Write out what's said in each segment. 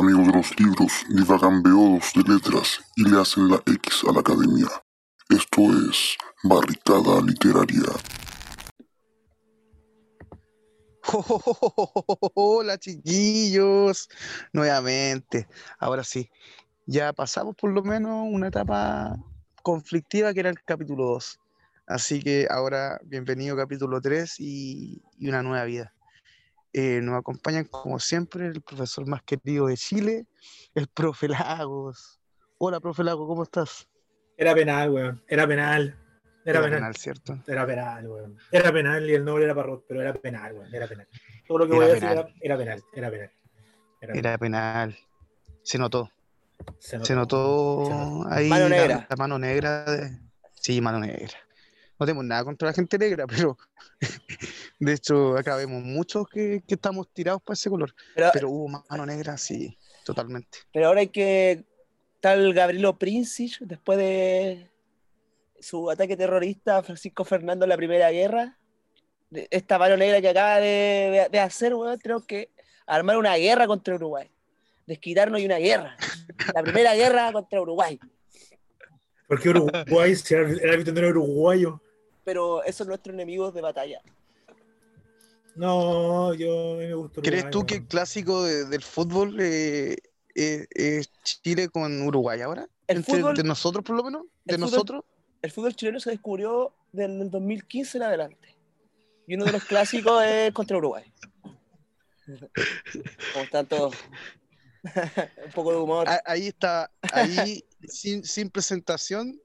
amigos de los libros divagan beodos de letras y le hacen la X a la academia. Esto es Barricada Literaria. Hola chiquillos, nuevamente. Ahora sí, ya pasamos por lo menos una etapa conflictiva que era el capítulo 2. Así que ahora bienvenido capítulo 3 y, y una nueva vida. Eh, nos acompañan como siempre el profesor más querido de Chile, el profe Lagos. Hola profe Lagos, ¿cómo estás? Era penal, weón. Era penal. Era, Era penal. penal, ¿cierto? Era penal, weón. Era penal y el nombre era Parrot, pero era penal, weón. Era penal. Todo lo que Era voy a decir era, era penal. Era penal. Era penal. Era penal. Se notó. Se notó. Se ahí Mano la- negra. La, mano negra. de- Sí, mano negra. No tenemos nada contra la gente negra, pero de hecho acá vemos muchos que, que estamos tirados para ese color. Pero, Pero hubo mano negra, sí, totalmente. pero ahora hay que. Tal Gabrielo Princic, después de su ataque terrorista a Francisco Fernando en la Primera Guerra, esta mano negra que acaba de, de- de hacer, weón, tenemos que armar una guerra contra Uruguay. Desquitarnos y una guerra. La primera guerra contra Uruguay. ¿Por qué Uruguay? si el el árbitro no era uruguayo. Pero esos son nuestros enemigos de batalla. No, yo a mí me gusta. ¿Crees tú que el clásico de- del fútbol eh, eh, es Chile con Uruguay ahora? El Entre- fútbol- de nosotros por lo menos, de el fútbol- nosotros. El fútbol chileno se descubrió desde el 2015 en adelante. Y uno de los clásicos es contra Uruguay. Como están todos. Un poco de humor. Ah, Ahí está, ahí sin, sin presentación,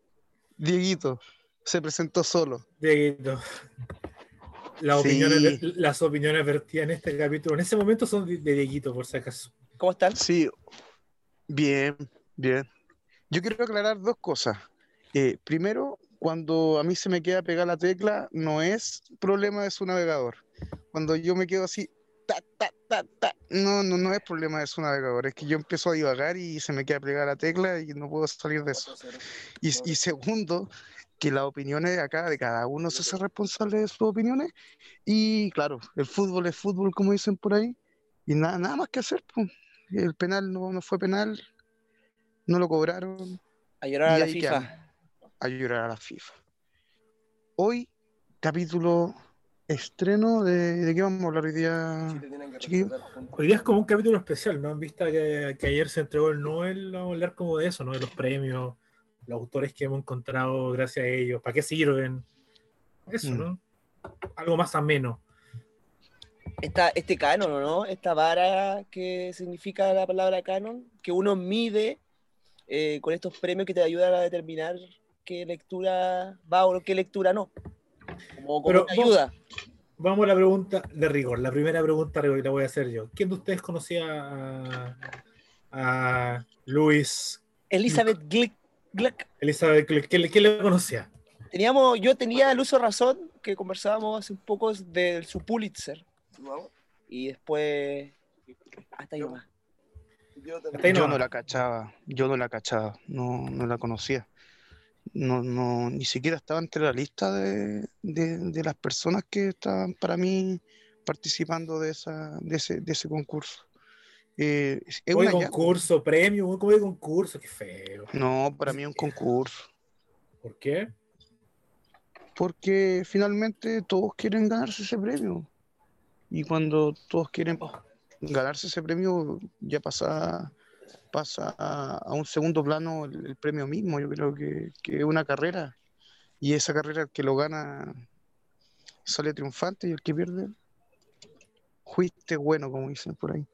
Dieguito se presentó solo. Dieguito. Las, Sí. opiniones, las opiniones vertidas en este capítulo en ese momento son de, de Dieguito, por si acaso. ¿Cómo están? Sí, bien, bien. Yo quiero aclarar dos cosas. Eh, primero, cuando a mí se me queda pegar la tecla, no es problema de su navegador. Cuando yo me quedo así, ta, ta, ta, ta, no, no, no es problema de su navegador, es que yo empiezo a divagar y se me queda pegada la tecla y no puedo salir de eso. Y, y segundo, que las opiniones de acá, de cada uno se hace responsable de sus opiniones. Y claro, el fútbol es fútbol, como dicen por ahí, y nada, nada más que hacer. pues. El penal no, no fue penal, no lo cobraron, A llorar a la FIFA. quedamos. a llorar a la FIFA. Hoy, capítulo estreno de, ¿de qué vamos a hablar hoy día, chiquillos? Hoy día es como un capítulo especial, ¿no? En vista que, que ayer se entregó el Nobel, vamos a hablar como de eso, ¿no? De los premios, los autores que hemos encontrado gracias a ellos, para qué sirven. Eso, Mm. ¿no? Algo más ameno. Esta, este canon, ¿o ¿no? Esta vara que significa la palabra canon, que uno mide eh, con estos premios que te ayudan a determinar qué lectura va o qué lectura no. Como, como Pero ayuda. Vamos a la pregunta de rigor. La primera pregunta de rigor la voy a hacer yo. ¿Quién de ustedes conocía a, a Luis Elizabeth Glick, Glick. Elizabeth? Gluck? ¿Quién, le- quién le conocía? Teníamos, yo tenía el uso razón que conversábamos hace un poco de su Pulitzer. Y después. Hasta ahí nomás. Hasta ahí Yo no. no la cachaba, yo no la cachaba, no, no la conocía. No, no, ni siquiera estaba entre la lista de, de- de las personas que estaban para mí participando de, esa, de, ese, de ese concurso. Eh, es Hoy concurso, premio, ¿cómo de concurso? Qué feo. No, para mí es un concurso, ¿Por qué? porque finalmente todos quieren ganarse ese premio. Y cuando todos quieren ganarse ese premio, ya pasa, pasa a, un segundo plano el, premio mismo. Yo creo que, es una carrera. Y esa carrera, el que lo gana sale triunfante y el que pierde, fuiste bueno, como dicen por ahí.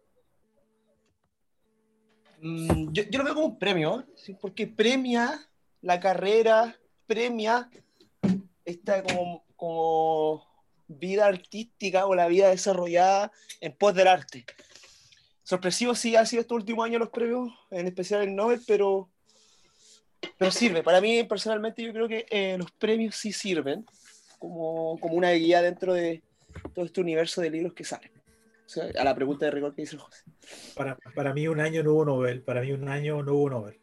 Mm, yo, yo lo veo como un premio, porque premia la carrera, premia esta como, como vida artística o la vida desarrollada en pos del arte. Sorpresivo sí ha sido estos últimos años los premios, en especial el Nobel, pero, pero sirve. Para mí, personalmente, yo creo que eh, los premios sí sirven como, como una guía dentro de todo este universo de libros que salen. O sea, a la pregunta de rigor que dice el José. Para, para mí un año no hubo Nobel. Para mí un año no hubo Nobel.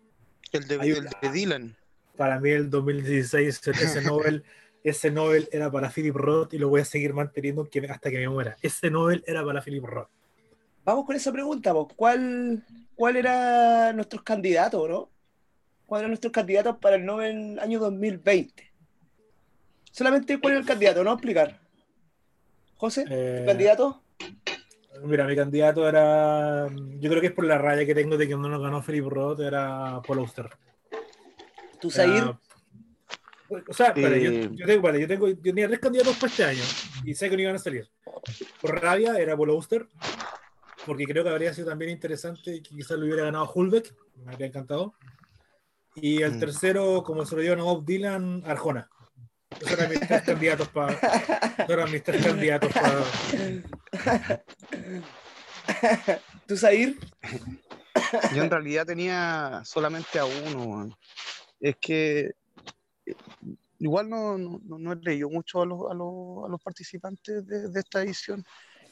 El de, el una- de Dylan. Para mí el 2016 ese Nobel, ese Nobel era para Philip Roth y lo voy a seguir manteniendo que- hasta que me muera. Ese Nobel era para Philip Roth. Vamos con esa pregunta, vos. ¿Cuál, ¿Cuál era nuestros candidatos, no? ¿Cuál eran nuestros candidatos para el Nobel año 2020? Solamente cuál era el candidato, no explicar. José, ¿tu Eh, candidato? Mira, mi candidato era. Yo creo que es por la raya que tengo de que no nos ganó Philip Roth, era Paul Auster. ¿Tú, Era- Zair? O sea, yo, yo tengo, yo tengo- yo tenía tres candidatos para este año y sé que no iban a salir. Por rabia era Paul Auster, porque creo que habría sido también interesante y que quizás lo hubiera ganado Hulbeck, me habría encantado. Y el Mm. tercero, como se lo dieron a Bob Dylan, Arjona. Esos eran mis tres candidatos para. Eran mis tres candidatos para. ¿Tú, Zair? Yo en realidad tenía solamente a uno. Es que eh, igual no, no, no- no he leído mucho a los, a los, a los participantes de, de esta edición.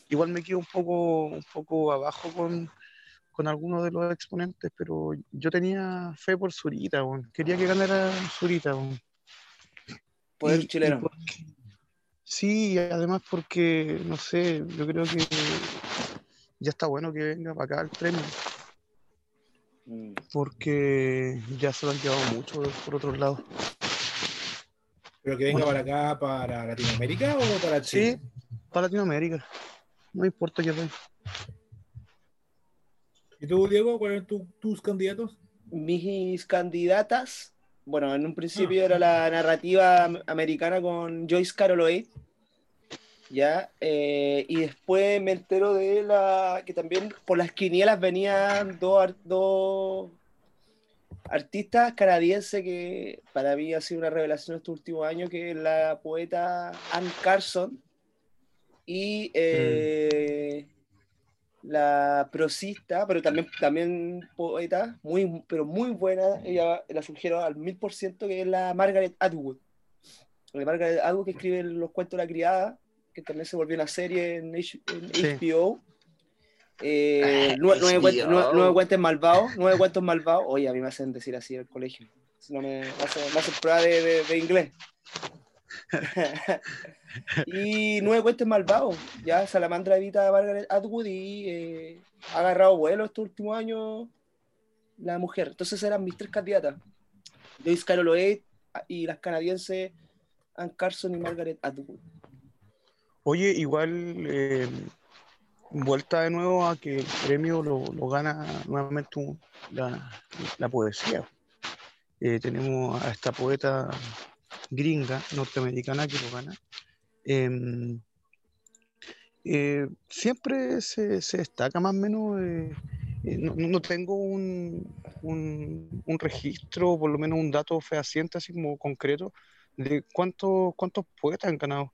Igual me quedo un poco, un poco abajo con, con algunos de los exponentes, pero yo tenía fe por Zurita, quería que ganara Zurita. Poder Y- y chileno. porque- sí, y además porque, no sé, yo creo que ya está bueno que venga para acá el premio Mm. porque ya se lo han llevado mucho por otros lados. Pero que venga para acá, para Latinoamérica o para Chile. Sí, para Latinoamérica. No importa que venga. ¿Y tú, Diego, cuáles eran tu- tus candidatos? Mis candidatas, bueno, en un Ah. principio era la narrativa am- americana con Joyce Carol Oates, ya, eh, y después me entero de la que también por las quinielas venían dos, dos artistas canadienses que para mí ha sido una revelación estos últimos años, que es la poeta Anne Carson y eh, la prosista, pero también, también poeta, muy, pero muy buena, ella la sugiero al mil por ciento, que es la Margaret Atwood. La Margaret Atwood que escribe los cuentos de la criada, que también se volvió una serie en, H- en Sí. HBO. Eh, Ah, nue- nueve, cuentos, nueve- nueve cuentos malvados, nueve cuentos malvados. Oye, a mí me hacen decir así en el colegio. Si no me, me hacen, me hacen prueba de, de- de inglés. Y nueve cuentos malvados. Ya Salamandra evita a Margaret Atwood y eh, ha agarrado vuelo estos últimos años la mujer. Entonces eran mis tres candidatas. Joyce Carol y las canadienses Ann Carson y Margaret Atwood. Oye, igual eh, vuelta de nuevo a que el premio lo, lo gana nuevamente la, la poesía. Eh, tenemos a esta poeta gringa, norteamericana, gana. Em, eh, siempre se, se destaca más o menos, eh, eh, no, no tengo un, un, un registro, por lo menos un dato fehaciente, así como concreto, de cuántos, cuántos poetas han ganado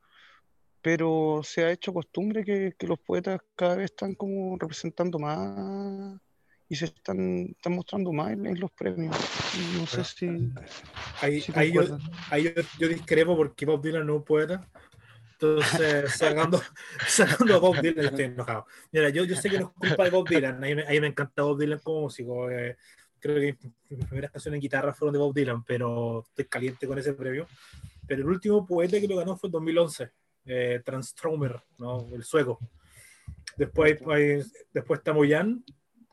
pero se ha hecho costumbre que, que los poetas cada vez están como representando más y se están, están mostrando más en, en los premios. No sé si, Ahí, si ahí yo, ahí yo, yo discrepo porque Bob Dylan no es un poeta. Entonces, sacando, sacando a Bob Dylan, estoy enojado. Mira, yo, yo sé que no es culpa de Bob Dylan. A mí, me- a mí me encanta Bob Dylan como músico. eh, creo que mis primeras canciones en guitarra fueron de Bob Dylan, pero estoy caliente con ese premio. Pero el último poeta que lo ganó fue en 2011, eh, Transtromer, ¿no? el sueco. Después, hay- después está Moyan,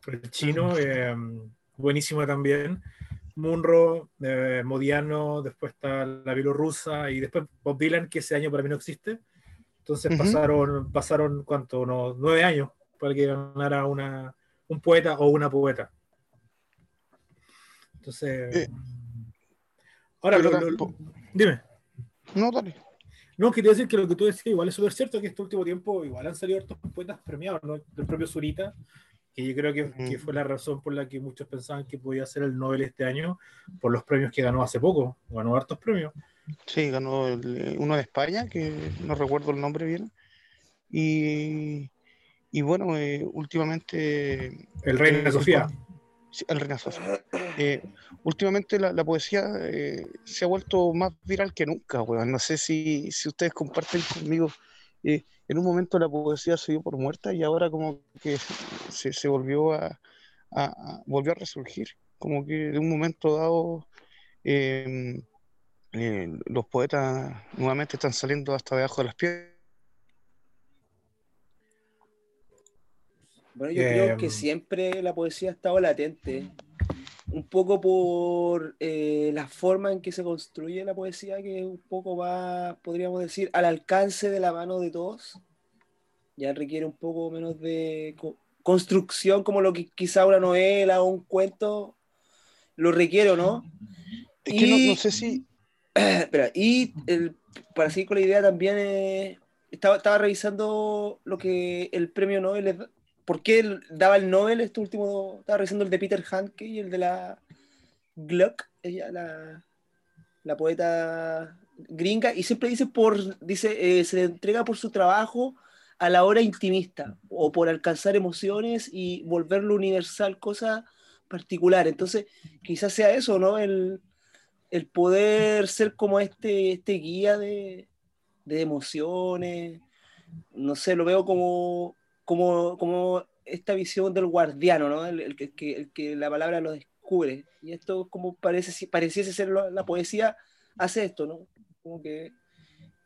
el chino, eh, buenísimo también. Munro, eh, Modiano, después está la bielorrusa y después Bob Dylan, que ese año para mí no existe. Entonces Ujú. pasaron, pasaron, ¿cuánto? Unos nueve años para que ganara una, un poeta o una poeta. Entonces. Eh, ahora, lo- lo- tampoco- dime. No, dale. No, quería decir que lo que tú decías igual es súper cierto, que este último tiempo igual han salido hartos poetas premiados, ¿no? Del propio Zurita, que yo creo que, fue la razón por la que muchos pensaban que podía ser el Nobel este año, por los premios que ganó hace poco. Ganó hartos premios. Sí, ganó el, eh, uno de España, que no recuerdo el nombre bien. Y, y bueno, eh, últimamente El Reina Eh, Sofía. Sí, el Reina Sofía. Eh, últimamente la, la poesía eh, se ha vuelto más viral que nunca, weón. No sé si, si ustedes comparten conmigo. Eh, en un momento la poesía se dio por muerta y ahora como que se, se volvió a, a- a- volvió a resurgir. Como que de un momento dado eh, eh, los poetas nuevamente están saliendo hasta debajo de las piedras. Bueno, yo Eh, creo que siempre la poesía ha estado latente. Un poco por eh, la forma en que se construye la poesía, que un poco va, podríamos decir, al alcance de la mano de todos. Ya requiere un poco menos de co- construcción, como lo que quizá una novela o un cuento lo requiere, ¿o no? Es que no, Y- no sé si. Espera, y el- para seguir con la idea también, eh, estaba, estaba revisando lo que el premio Nobel, es- ¿por qué daba el Nobel este último? Estaba revisando el de Peter Handke y el de la Gluck, ella, la, la poeta gringa, y siempre dice, por, dice eh, se entrega por su trabajo a la hora intimista, o por alcanzar emociones y volverlo universal, cosa particular. Entonces, quizás sea eso, ¿no? El, el poder ser como este, este guía de, de emociones, no sé, lo veo como, como, como esta visión del guardiano, ¿no? El, el que, el que- el que la palabra lo descubre. Y esto como parece, pareciese ser lo- la poesía, hace esto, ¿no? Como que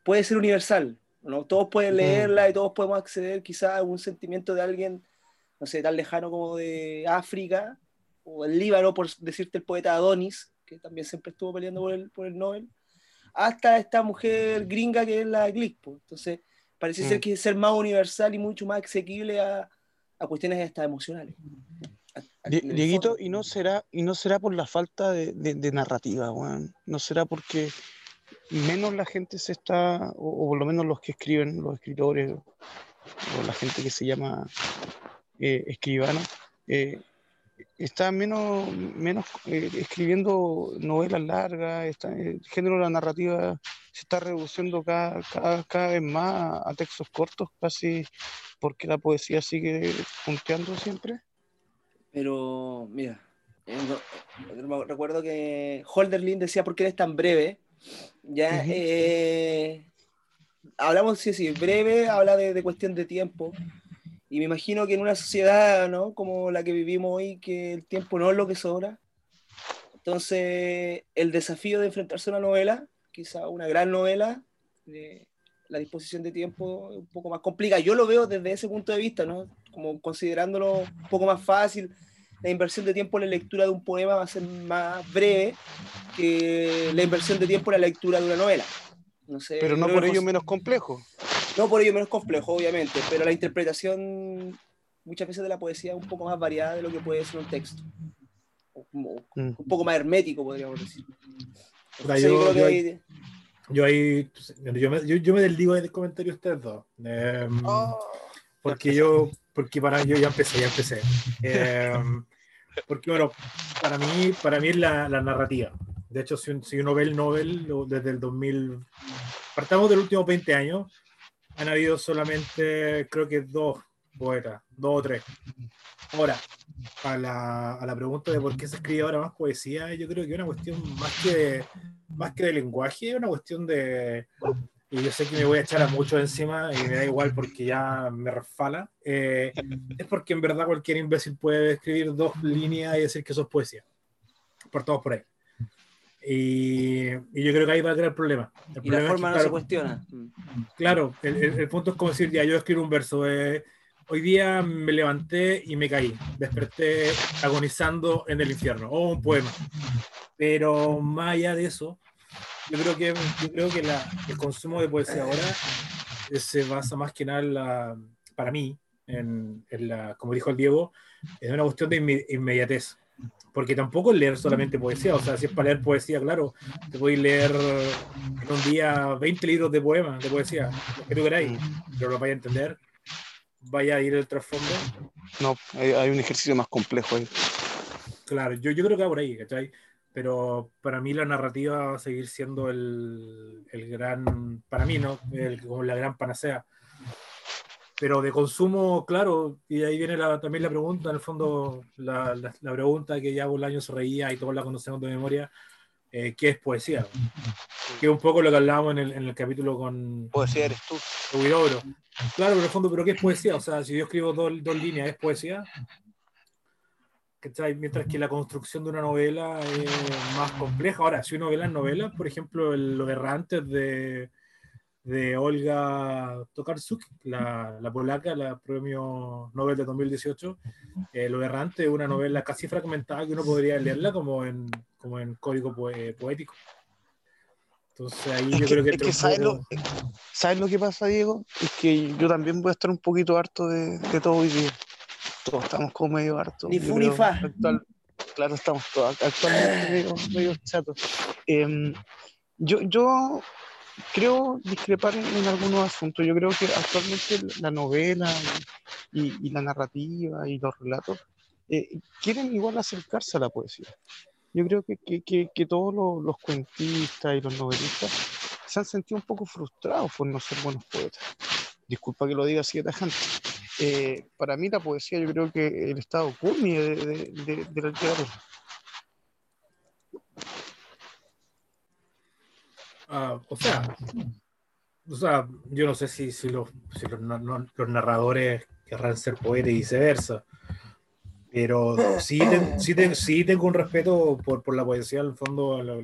puede ser universal, ¿no? Todos pueden leerla y todos podemos acceder quizá a un sentimiento de alguien, no sé, tan lejano como de África, o el Líbano, por decirte el poeta Adonis, que también siempre estuvo peleando por el, por el Nobel, hasta esta mujer gringa que es la Glick. pues. Entonces, parece Mm. ser que es ser más universal y mucho más asequible a, a cuestiones hasta emocionales. Dieguito, y no será, y no será por la falta de, de- de narrativa, weón. No será porque menos la gente se está, o, o por lo menos los que escriben, los escritores, o la gente que se llama eh, escribano, eh, está menos, menos eh, escribiendo novelas largas, está, el género de la narrativa se está reduciendo cada, cada, cada vez más a textos cortos, casi porque la poesía sigue punteando siempre. Pero, mira, eh, no- recuerdo que Holderlin decía, ¿por qué eres tan breve? Ya, Ujú. eh, hablamos, sí, sí, breve, habla de, de cuestión de tiempo. Y me imagino que en una sociedad, ¿no? Como la que vivimos hoy, que el tiempo no es lo que sobra. Entonces, el desafío de enfrentarse a una novela, quizá una gran novela, eh, la disposición de tiempo es un poco más complicada. Yo lo veo desde ese punto de vista, ¿no? Como considerándolo un poco más fácil. La inversión de tiempo en la lectura de un poema va a ser más breve que la inversión de tiempo en la lectura de una novela. No sé, Pero no por ello menos complejo. No por ello menos complejo, obviamente, pero la interpretación muchas veces de la poesía es un poco más variada de lo que puede ser un texto. O como- Mm. un poco más hermético, podríamos decir. Entonces, yo- yo yo- hay- Yo ahí, yo me, yo, me desligo del comentario de ustedes dos. Eh, porque yo, porque para yo ya empecé, ya empecé. Eh, porque bueno, para mí, para mí es la, la narrativa. De hecho, si, si uno ve el Nobel desde el 2000, partamos de los últimos 20 años, han habido solamente, creo que dos poetas, dos o tres. Ahora, a la, a la pregunta de por qué se escribe ahora más poesía, yo creo que es una cuestión más que de, más que de lenguaje, es una cuestión de, y yo sé que me voy a echar a muchos encima y me da igual porque ya me resfala, eh, es porque en verdad cualquier imbécil puede escribir dos líneas y decir que eso es poesía. Por todos por ahí. Y, y yo creo que ahí va a quedar el problema. El y la problema es forma que, no se claro, cuestiona. Mm. Claro, el, el- el punto es como decir, ya yo escribo un verso. eh, hoy día me levanté y me caí. Desperté agonizando en el infierno. O un poema. Pero más allá de eso, yo creo que, yo creo que la- el consumo de poesía ahora eh, se basa más que nada, en la- para mí, en, en la, como dijo el Diego, en una cuestión de inme- inmediatez. Porque tampoco es leer solamente poesía, o sea, si es para leer poesía, claro, te podéis leer en un día 20 libros de poemas, de poesía, lo que tú queráis, pero lo vais a entender, vaya a ir el trasfondo. No, hay, hay un ejercicio más complejo ahí. Claro, yo, yo creo que va por ahí, ¿cachai? Pero para mí la narrativa va a seguir siendo el, el gran, para mí, ¿no? El- como la gran panacea. Pero de consumo, claro, y ahí viene la- también la pregunta, en el fondo, la, la- la pregunta que ya Bolaño se reía y todos la conocemos de memoria, eh, ¿qué es poesía? Que es un poco lo que hablábamos en el, en el capítulo con Poesía eres tú. Claro, pero en el fondo, ¿pero qué es poesía? O sea, si yo escribo dos, dos líneas, ¿es poesía? ¿Cachai? Mientras que la construcción de una novela es más compleja. Ahora, si una novela es novela, por ejemplo, el- los errantes de, de Olga Tokarczuk, la, la polaca, la premio Nobel de 2018. Eh, Lo errante es una novela casi fragmentada que uno podría leerla como en, como en código poe- poético. Entonces ahí Es yo que, creo que, es que ¿sabes, lo, ¿sabes lo que pasa, Diego? Es que yo también voy a estar un poquito harto de, de todo hoy día. Todos estamos como medio hartos. Ni fu ni fa. actual- claro, estamos todos actualmente medio, medio chatos. Em, yo, yo creo discrepar en, en algunos asuntos. Yo creo que actualmente la novela y, y- y la narrativa y los relatos eh, quieren igual acercarse a la poesía. Yo creo que, que- que- que todos los, los cuentistas y los novelistas se han sentido un poco frustrados por no ser buenos poetas. Disculpa que lo diga así de tajante. Eh, para mí la poesía yo creo que el estado culmine de, de- de- de la literatura. Ah, o sea, o sea, yo no sé si, si, los, si los, no- los narradores querrán ser poetas y viceversa, pero sí, ten- sí, ten- sí tengo un respeto por, por la poesía, al fondo, lo-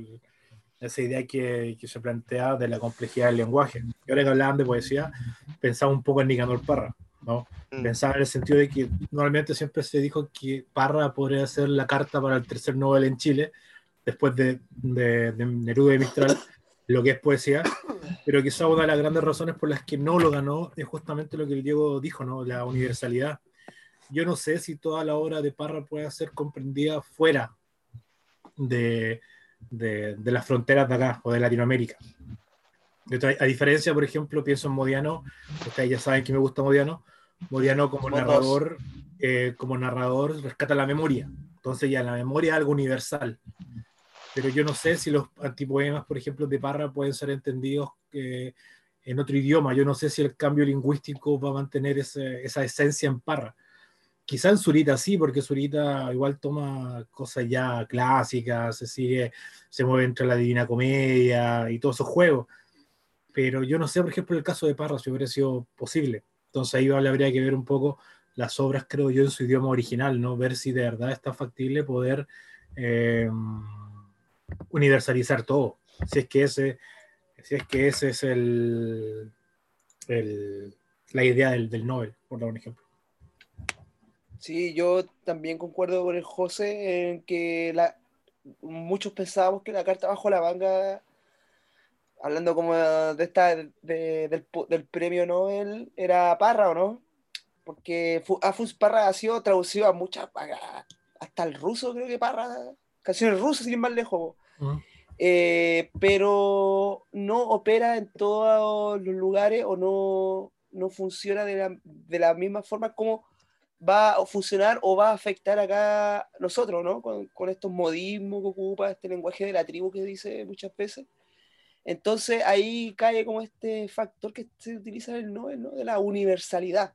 esa idea que, que se plantea de la complejidad del lenguaje. Y ahora que hablaban de poesía, pensaba un poco en Nicanor Parra, ¿no? Mm. Pensaba en el sentido de que normalmente siempre se dijo que Parra podría ser la carta para el tercer Nobel en Chile, después de, de, de Neruda y Mistral, lo que es poesía, pero quizá una de las grandes razones por las que no lo ganó es justamente lo que el Diego dijo, ¿no? La universalidad. Yo no sé si toda la obra de Parra puede ser comprendida fuera de, de, de las fronteras de acá o de Latinoamérica. A diferencia, por ejemplo, pienso en Modiano, ustedes ya saben que me gusta Modiano, Modiano como narrador, eh, como narrador rescata la memoria, entonces ya la memoria es algo universal, pero yo no sé si los antipoemas, por ejemplo, de Parra pueden ser entendidos eh, en otro idioma, yo no sé si el cambio lingüístico va a mantener ese- esa esencia en Parra. Quizá en Zurita sí, porque Zurita igual toma cosas ya clásicas, se sigue, se mueve entre la Divina Comedia y todos esos juegos. Pero yo no sé, por ejemplo, el caso de Parra, si hubiera sido posible. Entonces ahí vale, habría que ver un poco las obras, creo yo, en su idioma original, ¿no? Ver si de verdad está factible poder eh, universalizar todo. Si es que ese, si es que ese es el, el- la idea del, del Nobel, por dar un ejemplo. Sí, yo también concuerdo con el José en que la, muchos pensábamos que la carta bajo la manga, hablando como de esta de- del, del premio Nobel, era Parra, ¿o no? Porque Fu- Afus Parra ha sido traducido a muchas, hasta el ruso creo que Parra, canciones rusas sin ir más lejos. Eh, pero no opera en todos los lugares o no, no funciona de la, de la misma forma como va a funcionar o va a afectar acá nosotros, ¿no? Con, con estos modismos que ocupa, este lenguaje de la tribu que dice muchas veces. Entonces ahí cae como este factor que se utiliza en el Nobel, ¿no? De la universalidad,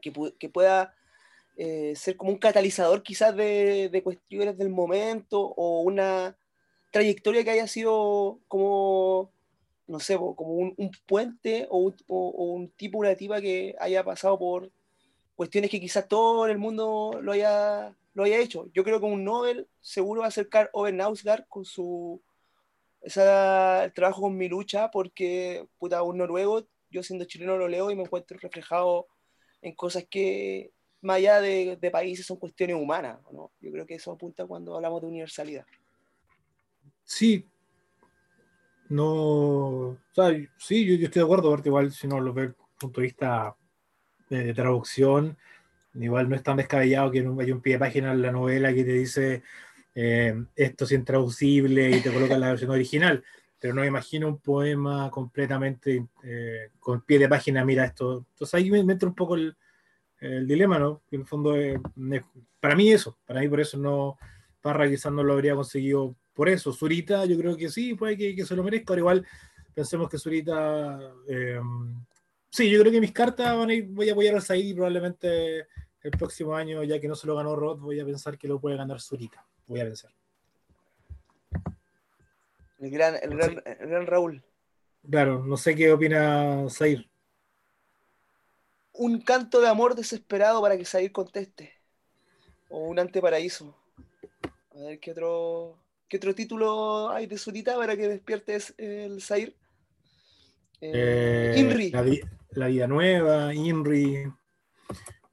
que, que pueda eh, ser como un catalizador quizás de, de cuestiones del momento o una trayectoria que haya sido como, no sé, como un, un puente o un, o- o un tipo, una que haya pasado por cuestiones que quizás todo el mundo lo haya, lo haya hecho. Yo creo que un Nobel seguro va a acercar Ove Nausgaard con su esa, el trabajo con mi lucha, porque puta, un noruego, yo siendo chileno lo leo y me encuentro reflejado en cosas que más allá de, de países son cuestiones humanas, ¿no? Yo creo que eso apunta cuando hablamos de universalidad. Sí. No. O sea, sí, yo, yo estoy de acuerdo, porque igual si no lo ve desde el punto de vista de, de traducción, igual no es tan descabellado que no haya un pie de página en la novela que te dice eh, esto es intraducible y te coloca la versión original. Pero no me imagino un poema completamente eh, con pie de página, mira esto. Entonces ahí me, me entra un poco el, el dilema, ¿no? Que en el fondo, eh, para mí eso, para mí por eso no, Parra quizás no lo habría conseguido por eso. Zurita, yo creo que sí, puede que, que se lo merezca. Ahora igual pensemos que Zurita. eh, sí, yo creo que mis cartas van a ir, voy a apoyar al Said y probablemente el próximo año, ya que no se lo ganó Roth, voy a pensar que lo puede ganar Zurita. Voy a pensar. El gran, el gran, el gran Raúl. Claro, no sé qué opina Said. Un canto de amor desesperado para que Said conteste. O un anteparaíso. A ver qué otro, qué otro título hay de Zurita para que despiertes el Said. Eh, Inri. La, La Vida Nueva, Inri,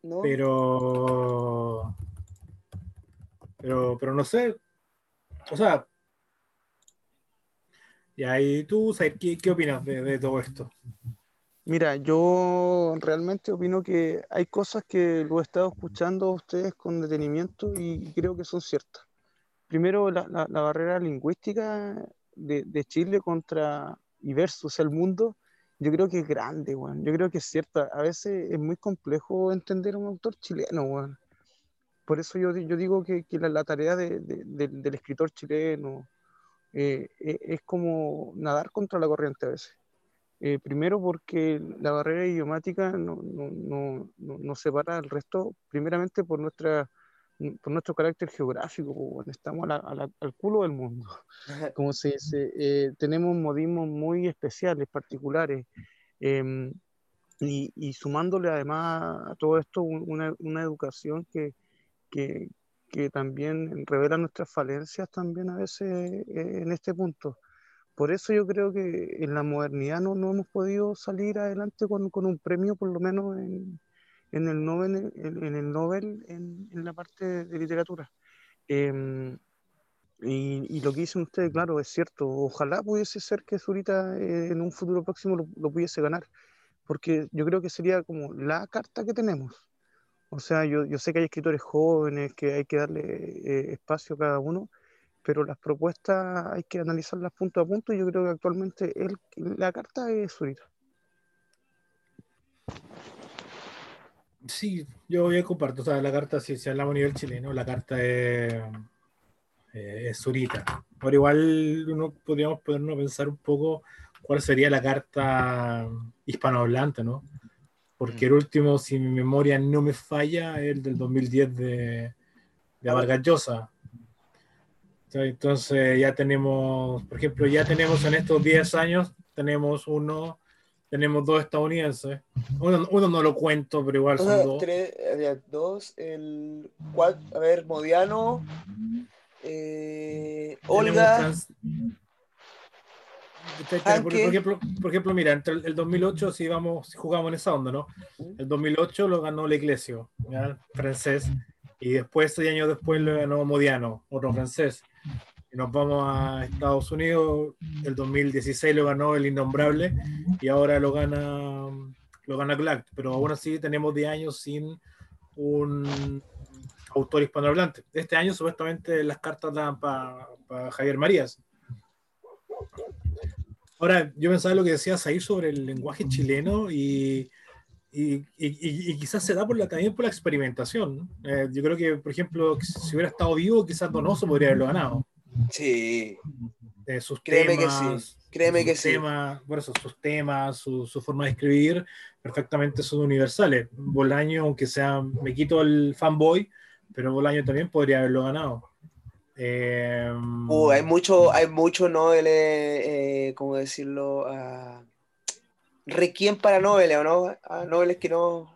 ¿no? pero, pero, pero no sé, o sea, y ahí tú, Zair, ¿qué, qué opinas de, de todo esto? Mira, yo realmente opino que hay cosas que lo he estado escuchando a ustedes con detenimiento y creo que son ciertas. Primero, la, barrera lingüística de, Chile contra y versus el mundo, yo creo que es grande, weón. Yo creo que es cierta. A veces es muy complejo entender a un autor chileno, weón. Por eso yo, di- yo digo que, la, tarea de- de- del- escritor chileno eh, e- es como nadar contra la corriente a veces. Eh, primero porque la barrera idiomática no, separa del resto, primeramente por, nuestra, por nuestro carácter geográfico, weón. estamos a la- a la- al culo del mundo, como se dice, eh, tenemos modismos muy especiales, particulares, em, y, y sumándole además a todo esto un- una, una educación que, que, que también revela nuestras falencias también a veces eh, en este punto. Por eso yo creo que en la modernidad no, no hemos podido salir adelante con, con un premio, por lo menos en, en el Nobel, en, el Nobel en, en la parte de literatura. Em, y, y lo que dicen ustedes, claro, es cierto. Ojalá pudiese ser que Zurita eh, en un futuro próximo lo, lo pudiese ganar, porque yo creo que sería como la carta que tenemos. O sea, yo, yo sé que hay escritores jóvenes, que hay que darle eh, espacio a cada uno, pero las propuestas hay que analizarlas punto a punto y yo creo que actualmente el, la carta es Zurita. Sí, yo, yo comparto, o sea, la carta, si, si hablamos a nivel chileno, la carta es, eh, es Zurita. Ahora igual uno podríamos ponernos a pensar un poco cuál sería la carta hispanohablante, ¿no? Porque el último, si mi memoria no me falla, es el del 2010 de, de Vargas Llosa. Entonces ya tenemos, por ejemplo, ya tenemos en estos 10 años, tenemos uno, tenemos dos estadounidenses. Uno, uno no lo cuento, pero igual son Una, dos. tres, había dos, el cuatro, a ver, Modiano, eh, Olga, trans- Espera, espera, Por, ejemplo, por ejemplo, mira, entre el, el 2008, si, vamos, si jugamos en esa onda, ¿no? El 2008 lo ganó la Iglesia, ¿ya? francés, y después, seis años después, lo ganó Modiano, otro francés. Nos vamos a Estados Unidos, el 2016 lo ganó el Innombrable, y ahora lo gana, lo gana Clark, pero aún así tenemos 10 años sin un autor hispanohablante. Este año, supuestamente, las cartas dan para Javier Marías. Ahora, yo pensaba lo que decías ahí sobre el lenguaje chileno y, y- y- y quizás se da por la, también por la experimentación. Eh, yo creo que, por ejemplo, si hubiera estado vivo, quizás Donoso podría haberlo ganado. Sí, sus Créeme que temas, sí, créeme sus que sí. temas, por eso, sus temas, su, su forma de escribir, perfectamente son universales. Bolaño, aunque sea, me quito el fanboy, pero Bolaño también podría haberlo ganado. Eh, Uh, hay mucho, hay mucho Nobel, eh, ¿cómo decirlo? Ah, Requiem para Nobel, ¿o no? A Nobeles que no,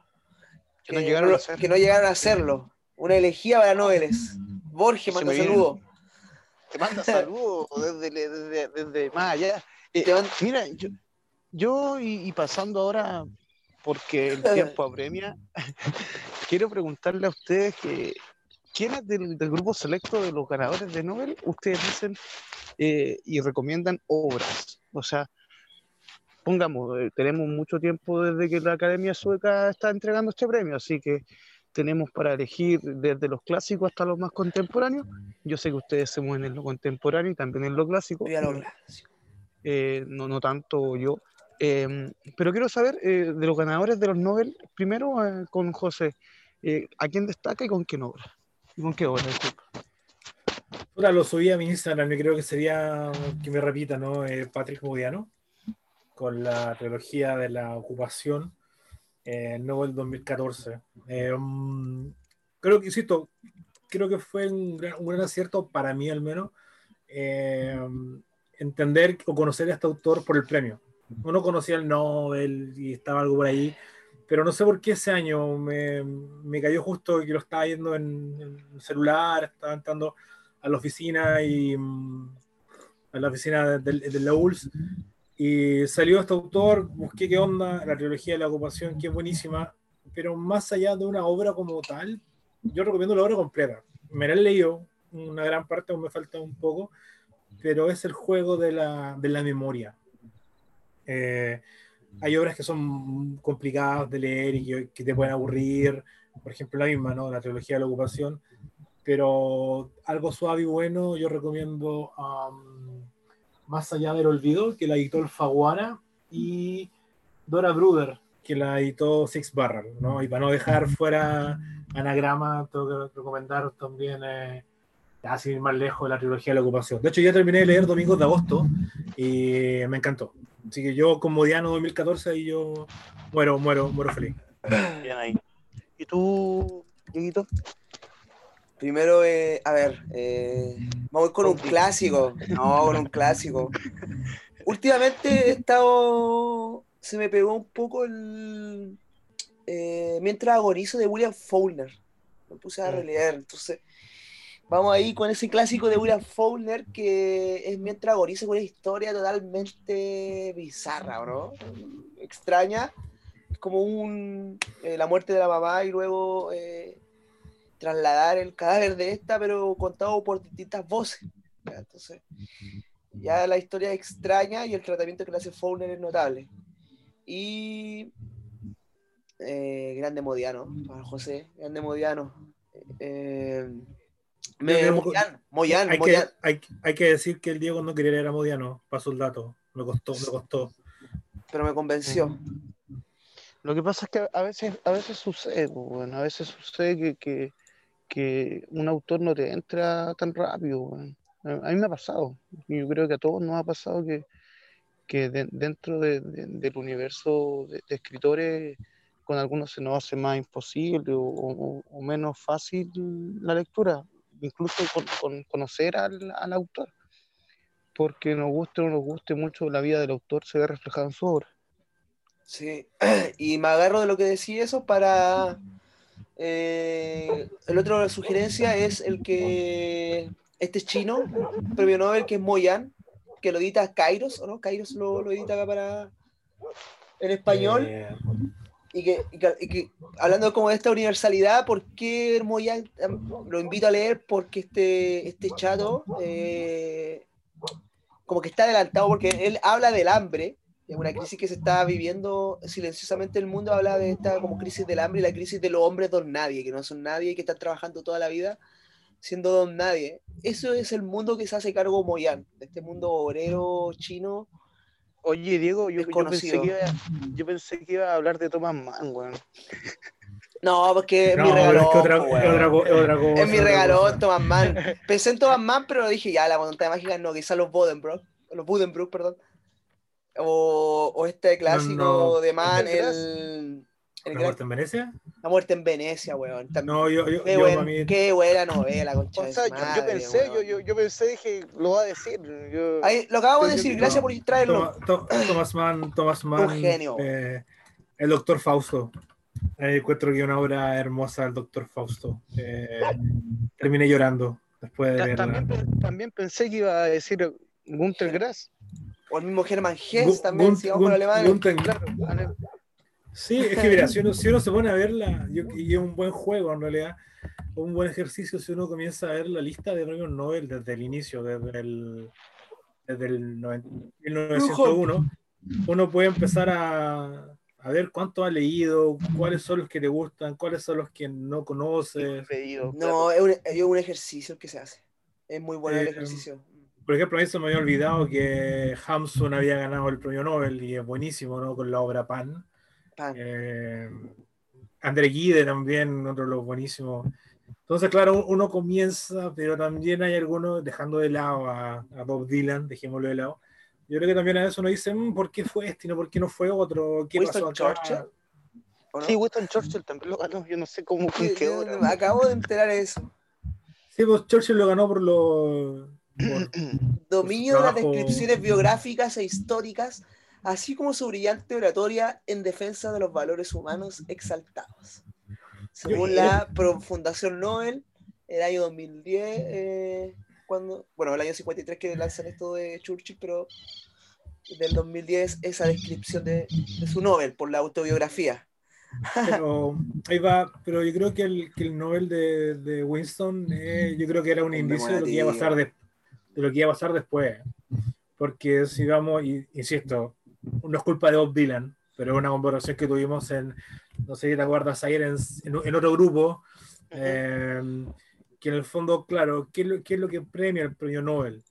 Que no llegaron a que no llegaron a hacerlo. Una elegía para Nobeles. Borges, Se manda saludos. Te manda saludos desde, desde, desde más allá. Eh, mira, yo, yo y, y pasando ahora, porque el tiempo apremia, quiero preguntarle a ustedes que quiénes del, del grupo selecto de los ganadores de Nobel ustedes dicen eh, y recomiendan obras. O sea, pongamos, eh, tenemos mucho tiempo desde que la Academia Sueca está entregando este premio, así que tenemos para elegir desde los clásicos hasta los más contemporáneos. Yo sé que ustedes se mueven en lo contemporáneo y también en lo clásico. La pero, ola. eh, no, no tanto yo. Eh, pero quiero saber eh, de los ganadores de los Nobel, primero eh, con José, eh, ¿a quién destaca y con qué obra? ¿Y con qué obra? Disculpa. Ahora lo subí a mi Instagram y creo que sería que me repita, ¿no? Eh, Patrick Modiano, con la trilogía de la ocupación, eh, Nobel 2014. Eh, mm, creo que, insisto, creo que fue un gran, acierto para mí al menos, eh, entender o conocer a este autor por el premio. Uno conocía el Nobel y estaba algo por ahí, pero no sé por qué ese año me, me cayó justo que lo estaba viendo en, en el celular, estaba entrando a la oficina y mm, a la oficina de, de, de la ULS Y salió este autor, busqué qué onda, la trilogía de la ocupación, que es buenísima, pero más allá de una obra como tal, yo recomiendo la obra completa. Me la he leído, una gran parte, aún me falta un poco, pero es el juego de la, de la memoria. Eh, hay obras que son complicadas de leer y que, que, te pueden aburrir, por ejemplo la misma, ¿no? La trilogía de la ocupación, pero algo suave y bueno, yo recomiendo um, Más allá del olvido, que la editó el Faguara, y Dora Bruder, que la editó Six Barrel, ¿no? Y para no dejar fuera anagrama, tengo que recomendar también... Eh, así más lejos la trilogía de la ocupación. De hecho, ya terminé de leer Domingos de Agosto y me encantó. Así que yo, como Diano 2014, y yo muero, muero, muero feliz. Bien ahí. ¿Y tú, Dieguito? Primero, eh, a ver, eh, vamos con un clásico. No, con un clásico. Últimamente he estado. Se me pegó un poco el. Eh, mientras agonizo de William Faulkner. Me puse a releer. Entonces, Vamos ahí con ese clásico de William Faulkner que es mientras agoniza con una historia totalmente bizarra, ¿no? Extraña. Es como un, la muerte de la mamá y luego trasladar el cadáver de esta, pero contado por distintas voces. ¿ya? Entonces, ya la historia es extraña y el tratamiento que le hace Faulkner es notable. Y eh, grande Modiano, para José, grande Modiano. Eh, me, Moyan, Moyan, hay. Que, hay, hay, que decir que el Diego no quería leer a Modiano, pasó el dato. Me costó, me costó. Pero me convenció. Lo que pasa es que a veces, a veces sucede, bueno, a veces sucede que, que, que un autor no te entra tan rápido. A mí me ha pasado, yo creo que a todos nos ha pasado que, que de, dentro de, de, del universo de, escritores, con algunos se nos hace más imposible o, menos fácil la lectura incluso con, con conocer al, al, autor, porque nos guste o no nos guste mucho, la vida del autor se ve reflejada en su obra. Sí, y me agarro de lo que decía eso para... Eh, el otro sugerencia es el que este chino, premio Nobel, que es Moyan, que lo edita Kairos, ¿o no? Kairos lo, lo edita acá para... en español. Eh, y que, y, que, y que, hablando como de esta universalidad, ¿por qué Moyan lo invito a leer? Porque este, este chato eh, como que está adelantado, porque él habla del hambre, de una crisis que se está viviendo silenciosamente en el mundo, habla de esta como crisis del hambre y la crisis de los hombres don nadie, que no son nadie y que están trabajando toda la vida siendo don nadie. Eso es el mundo que se hace cargo Moyan, de este mundo obrero chino Oye, Diego, yo, yo, pensé que iba, yo, pensé que iba, a hablar de Thomas Mann, weón. No, porque es no, mi regalo. Es, que otra, otra, otra cosa, es mi regalo, Thomas Mann. Pensé en Thomas Mann, pero dije, ya, la voluntad mágica no, quizás los Bodenbrook, los Budenbrook, perdón. O, o este clásico no, no. de Mann, el, el ¿La muerte en Venecia? La muerte en Venecia, weón. También. No, yo, yo, qué, yo buen, mí... qué buena novela, concha. O sea, yo, madre, yo, pensé, yo, yo, yo, pensé, dije, lo va a decir. Yo... Ahí, lo acabo de decir, gracias por traerlo. Thomas Mann, Thomas Mann. Un genio. Eh, el doctor Fausto. Eh, encuentro que una obra hermosa del doctor Fausto. Eh, terminé llorando después de verla. También, también pensé que iba a decir Gunther Grass. O el mismo Germán Hess también, si vamos con alemán. Gunther, claro, Sí, es que mira, si uno, si uno se pone a verla, yo, y es un buen juego en realidad, un buen ejercicio si uno comienza a ver la lista de premios Nobel desde el inicio, desde el, desde el 1901, uno puede empezar a, a ver cuánto ha leído, cuáles son los que te gustan, cuáles son los que no conoces. No, es un, es un ejercicio que se hace. Es muy bueno eh, el ejercicio. Por ejemplo, a mí se me había olvidado que Hamsun había ganado el premio Nobel y es buenísimo, ¿no? Con la obra Pan. Eh, André Guide también, otro de los buenísimos. Entonces, claro, uno comienza, pero también hay algunos, dejando de lado a, a Bob Dylan, dejémoslo de lado. Yo creo que también a eso uno dice, mmm, ¿por qué fue este y no por qué no fue otro? ¿Qué Winston pasó acá? Churchill? ¿O no? Sí, Winston Churchill también lo ganó, yo no sé cómo sí, qué hora. Me acabo de enterar eso. Sí, pues Churchill lo ganó por lo... Por, Dominio de las descripciones biográficas e históricas así como su brillante oratoria en defensa de los valores humanos exaltados. Según la Fundación Nobel, el año 2010, eh, cuando, bueno, el año 53 que lanzan esto de Churchill, pero del 2010 esa descripción de, de su Nobel por la autobiografía. Pero ahí va, pero yo creo que el, que el Nobel de, de Winston, eh, yo creo que era un indicio de lo que iba a pasar, de, de lo que iba a pasar después. Porque si vamos, y, insisto, no es culpa de Bob Dylan, pero es una conversación que tuvimos en, no sé si te acuerdas ayer, en, en, en otro grupo, eh, que en el fondo, claro, ¿qué es, lo, ¿qué es lo que premia el premio Nobel?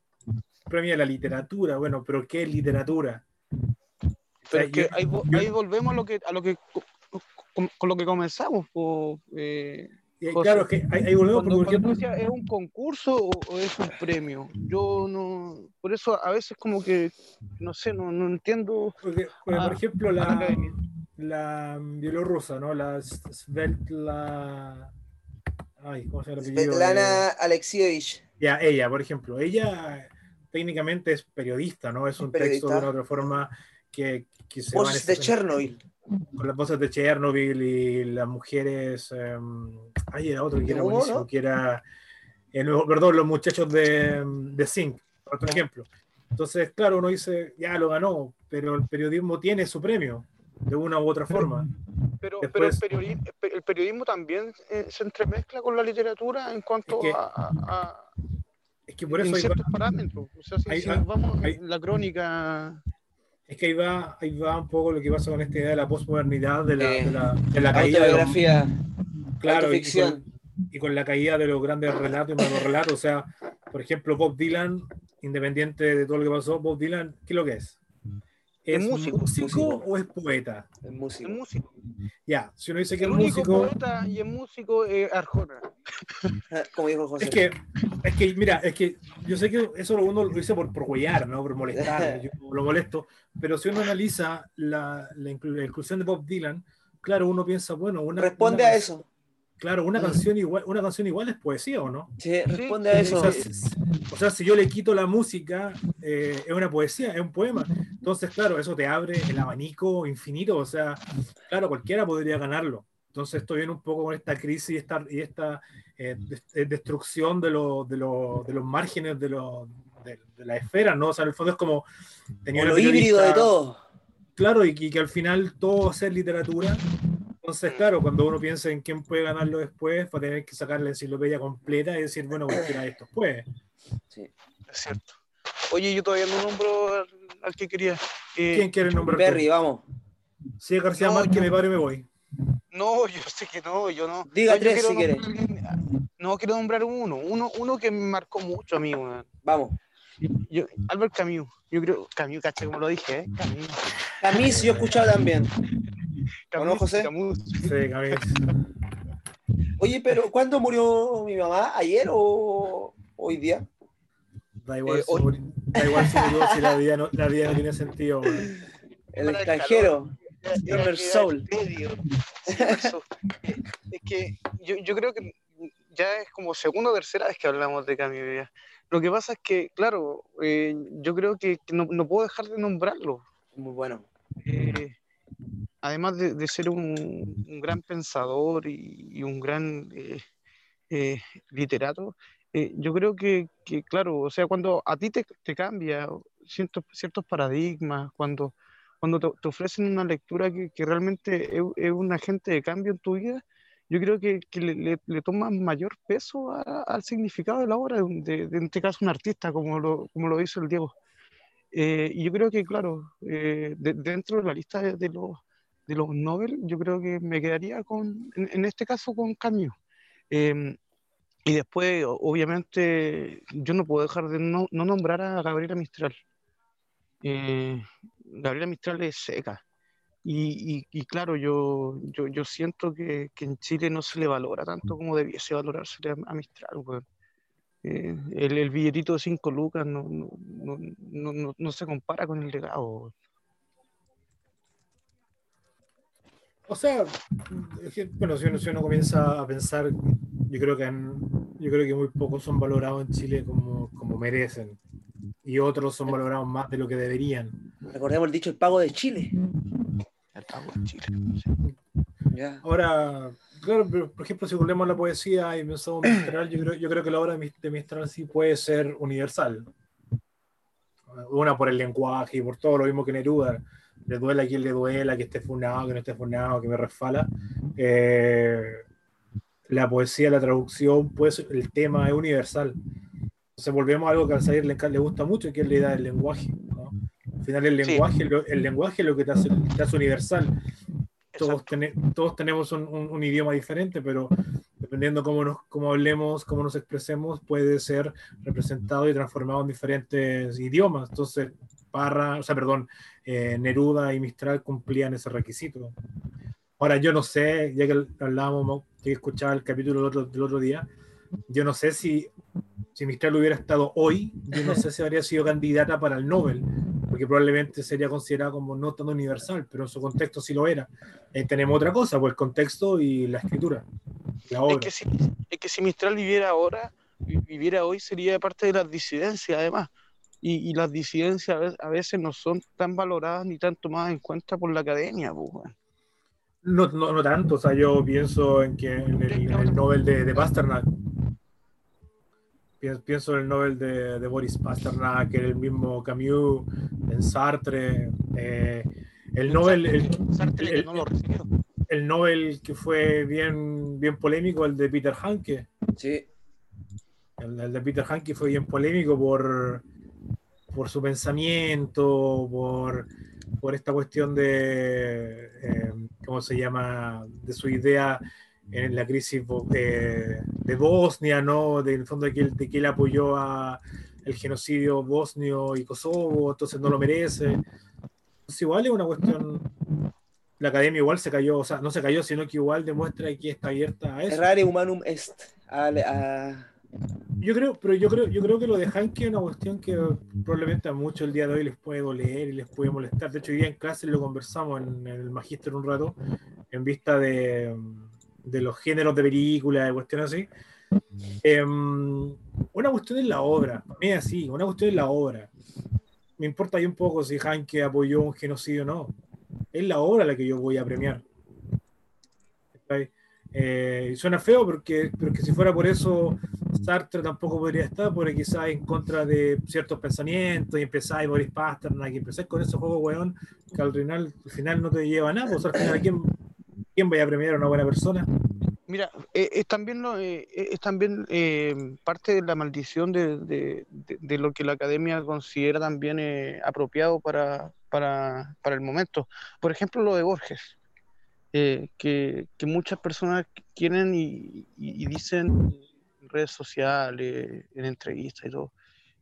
Premia la literatura, bueno, pero ¿qué es literatura? Pero es que ahí, volvemos a lo que, a lo que co- con, con lo que comenzamos. po, eh, Y, José, claro, es que ahí, volvemos cuando, porque, cuando por tú ejemplo, decías, ¿es un concurso o, o es un premio? Yo no, por eso a veces como que, no sé, no, no entiendo. porque- porque, Ah, por ejemplo la la, bielorrusa, ¿no? La Svetla... Ay, ¿cómo se llama? Svetlana Alexievich. Ya, ella, por ejemplo, ella técnicamente es periodista, ¿no? Es un texto de una otra forma que, que se ese- de Chernobyl. Con las voces de Chernobyl y las mujeres. eh, ay, era otro que ¿De era buenísimo, que era. eh, perdón, los muchachos de, de Zinc, por otro ejemplo. Entonces, claro, uno dice, ya lo ganó, pero el periodismo tiene su premio, de una u otra forma. Pero, Después- pero el, periodismo, el periodismo también eh, se entremezcla con la literatura en cuanto Es que a, a- a- Es que por eso ciertos parámetros. O sea, si, ahí- si vamos en la crónica. Es que ahí va, ahí va un poco lo que pasa con esta idea de la posmodernidad, de la, Eh, de la, de la caída de los- claro, y con, y con la caída de los grandes relatos y los relatos. O sea, por ejemplo, Bob Dylan, independiente de todo lo que pasó, Bob Dylan, ¿qué es lo que es? ¿Es Es músico, músico. O es poeta? Es músico. músico. Ya, si uno dice que El es único músico, poeta y es músico es Arjona. Como dijo José. es que, es que, mira, es que yo sé que eso uno lo dice por, por huellar, ¿no? Por molestar, yo lo molesto, pero si uno analiza la, la inclu- la inclusión de Bob Dylan, claro, uno piensa, bueno, una, Responde una a eso. Claro, una canción igual, una canción igual es poesía, ¿o no? Sí, responde a eso. O sea, si, o sea, si yo le quito la música, eh, es una poesía, es un poema. Entonces, claro, eso te abre el abanico infinito. O sea, claro, cualquiera podría ganarlo. Entonces, esto viene un poco con esta crisis y esta, y esta eh, eh, destrucción de, lo- de, lo- de los márgenes de, lo- de, de la esfera, ¿no? O sea, en el fondo es como. tenía lo híbrido de todo. Claro, y, que- que al final todo va a ser literatura. Entonces, claro, cuando uno piensa en quién puede ganarlo después, va a tener que sacar la enciclopedia completa y decir, bueno, cualquiera de estos puede. Sí. Es cierto. Oye, yo todavía no nombro al, al que quería. Eh, ¿Quién quiere nombrar? tú? Perry, vamos. Sí, García No, Márquez, yo- me paro y me voy. No, yo sé que no, yo no. Diga No, tres si quiere. No, quiero nombrar uno, uno, uno que me marcó mucho a mí. Vamos. Yo, Albert Camus, yo creo, Camus, caché como lo dije, ¿eh? Camus. Camis, yo he escuchado también. ¿O no, Camus, José? Camus. Sí, Camilo. Oye, pero ¿cuándo murió mi mamá? ¿Ayer o hoy día? Da igual, Eh, si hoy- da igual si murió, si la vida no, la vida no tiene sentido. El extranjero. Queda Soul. Es que yo, yo creo que ya es como segunda o tercera vez que hablamos de Camus. Lo que pasa es que, claro, eh, yo creo que, que no, no puedo dejar de nombrarlo. Muy bueno. Eh, además de, ser un, gran pensador y, un gran eh, eh, literato, eh, yo creo que, claro, o sea, cuando a ti te, te cambia ciertos, paradigmas, cuando, cuando te, ofrecen una lectura que, realmente es, un agente de cambio en tu vida, yo creo que, que le, le, le toma mayor peso al significado de la obra, de, de- en este caso un artista, como lo, como lo dice el Diego. Eh, y yo creo que, claro, eh, de- dentro de la lista de, de los, de los Nobel, yo creo que me quedaría con, en, en este caso, con Camus. Eh, y después, obviamente, yo no puedo dejar de no, no nombrar a Gabriela Mistral. Eh, Gabriela Mistral es seca. Y, y- y claro, yo, yo, yo siento que, que en Chile no se le valora tanto como debiese valorarse a, Mistral. Eh, el, el billetito de 5 lucas no, no, no, no, no- no se compara con el legado. O sea, es que, bueno, si uno, si uno comienza a pensar, yo creo que en- yo creo que muy pocos son valorados en Chile como, como merecen. Y otros son valorados más de lo que deberían. Recordemos el dicho el pago de Chile. El pago en Chile. Ahora, claro, pero, por ejemplo, si volvemos a la poesía y pensamos en Mistral, yo creo, yo creo que la obra de Mis- de Mistral sí puede ser universal. Una por el lenguaje y por todo lo mismo que Neruda. Le duela a quien le duela, que esté funado, que no esté funado, que me resfala. Eh, la poesía, la traducción, pues el tema es universal. Entonces volvemos a algo que al salir le, le gusta mucho, que es la idea del lenguaje. ¿no? Al final el Sí. lenguaje, lo- el lenguaje es lo que te hace, te hace universal. Todos, tene- todos tenemos un, un- un idioma diferente, pero dependiendo cómo, nos, cómo hablemos, cómo nos expresemos, puede ser representado y transformado en diferentes idiomas. Entonces, Parra, o sea, perdón, eh, Neruda y Mistral cumplían ese requisito. Ahora, yo no sé, ya que hablábamos, que escuchaba el capítulo del otro, del otro día, yo no sé si, si Mistral hubiera estado hoy, yo no sé si habría sido candidata para el Nobel, porque probablemente sería considerada como no tan universal, pero en su contexto sí lo era. Eh, tenemos otra cosa, pues el contexto y la escritura, la obra. Es que, si, es que si Mistral viviera ahora, vi- viviera hoy, sería parte de las disidencias, además. Y, y las disidencias a ve- a veces no son tan valoradas ni tan tomadas en cuenta por la academia, pues. No, no, no tanto, o sea, yo pienso en que en el, en el Nobel de, de Pasternak. Pienso, pienso en el Nobel de, de Boris Pasternak, en el mismo Camus, en Sartre. eh, el Nobel, el, Sartre, que el- no lo recibió. el Nobel que fue bien, bien polémico, el de Peter Hanke. Sí. El, el de Peter Hanke fue bien polémico por, por su pensamiento, por, por esta cuestión de, eh, ¿cómo se llama?, de su idea en la crisis de, de Bosnia, ¿no? De, en el fondo de que, él, de que él apoyó a el genocidio bosnio y Kosovo, entonces no lo merece. Entonces igual es una cuestión... La academia igual se cayó, o sea, no se cayó, sino que igual demuestra que está abierta a eso. Errare humanum est. A- a- Yo creo, pero yo creo, yo creo que lo de Hanke es una cuestión que probablemente a muchos el día de hoy les puede doler y les puede molestar. De hecho, hoy día en clase lo conversamos en, en el magíster un rato, en vista de, de los géneros de películas y cuestiones así. Em, una cuestión es la obra, para mí así, una cuestión es la obra. Me importa ahí un poco si Hanke apoyó un genocidio o no. Es la obra la que yo voy a premiar. Eh, suena feo porque, pero que si fuera por eso Sartre tampoco podría estar, porque quizás en contra de ciertos pensamientos y empezáis Boris Pasternak y empezáis con ese juego, weón, que al final, al final no te lleva a nada, pues al final ¿a quién, quién vaya a premiar a una buena persona? Mira, eh, es también, lo, eh, es también eh, parte de la maldición de, de- de- de lo que la academia considera también eh, apropiado para, para, para el momento. Por ejemplo, lo de Borges, eh, que, que muchas personas quieren y, y- y dicen en redes sociales, en entrevistas y todo,